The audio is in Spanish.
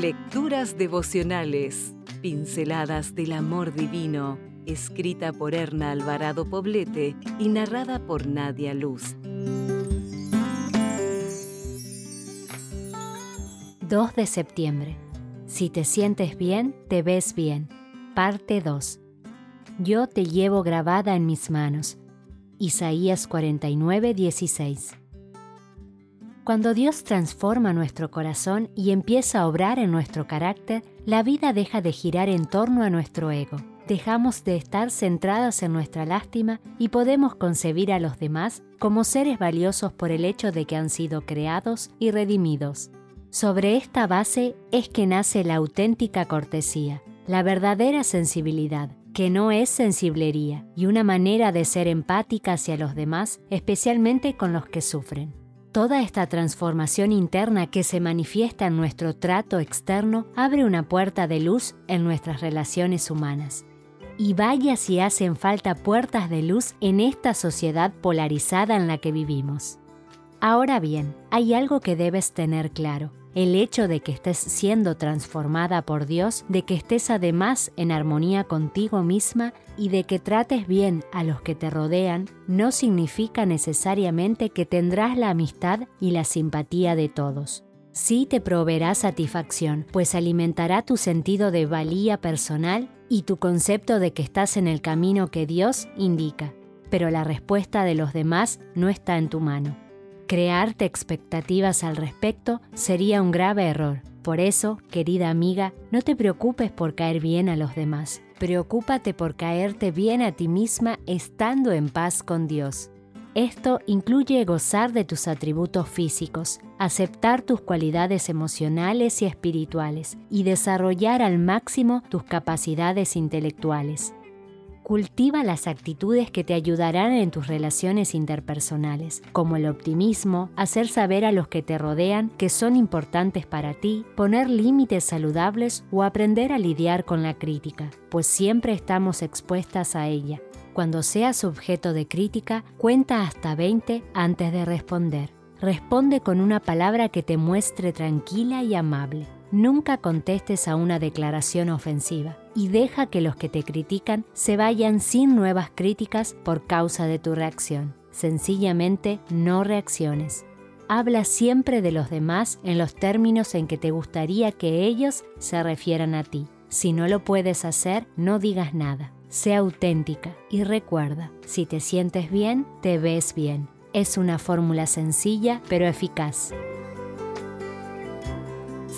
Lecturas devocionales, pinceladas del amor divino, escrita por Erna Alvarado Poblete y narrada por Nadia Luz. 2 de septiembre. Si te sientes bien, te ves bien. Parte 2. Yo te llevo grabada en mis manos. Isaías 49, 16. Cuando Dios transforma nuestro corazón y empieza a obrar en nuestro carácter, la vida deja de girar en torno a nuestro ego. Dejamos de estar centradas en nuestra lástima y podemos concebir a los demás como seres valiosos por el hecho de que han sido creados y redimidos. Sobre esta base es que nace la auténtica cortesía, la verdadera sensibilidad, que no es sensiblería, y una manera de ser empática hacia los demás, especialmente con los que sufren. Toda esta transformación interna que se manifiesta en nuestro trato externo abre una puerta de luz en nuestras relaciones humanas. Y vaya si hacen falta puertas de luz en esta sociedad polarizada en la que vivimos. Ahora bien, hay algo que debes tener claro el hecho de que estés siendo transformada por Dios, de que estés además en armonía contigo misma y de que trates bien a los que te rodean, no significa necesariamente que tendrás la amistad y la simpatía de todos. Sí te proveerá satisfacción, pues alimentará tu sentido de valía personal y tu concepto de que estás en el camino que Dios indica, pero la respuesta de los demás no está en tu mano. Crearte expectativas al respecto sería un grave error. Por eso, querida amiga, no te preocupes por caer bien a los demás. Preocúpate por caerte bien a ti misma estando en paz con Dios. Esto incluye gozar de tus atributos físicos, aceptar tus cualidades emocionales y espirituales y desarrollar al máximo tus capacidades intelectuales. Cultiva las actitudes que te ayudarán en tus relaciones interpersonales, como el optimismo, hacer saber a los que te rodean que son importantes para ti, poner límites saludables o aprender a lidiar con la crítica, pues siempre estamos expuestas a ella. Cuando seas objeto de crítica, cuenta hasta 20 antes de responder. Responde con una palabra que te muestre tranquila y amable. Nunca contestes a una declaración ofensiva y deja que los que te critican se vayan sin nuevas críticas por causa de tu reacción. Sencillamente no reacciones. Habla siempre de los demás en los términos en que te gustaría que ellos se refieran a ti. Si no lo puedes hacer, no digas nada. Sea auténtica y recuerda, si te sientes bien, te ves bien. Es una fórmula sencilla pero eficaz.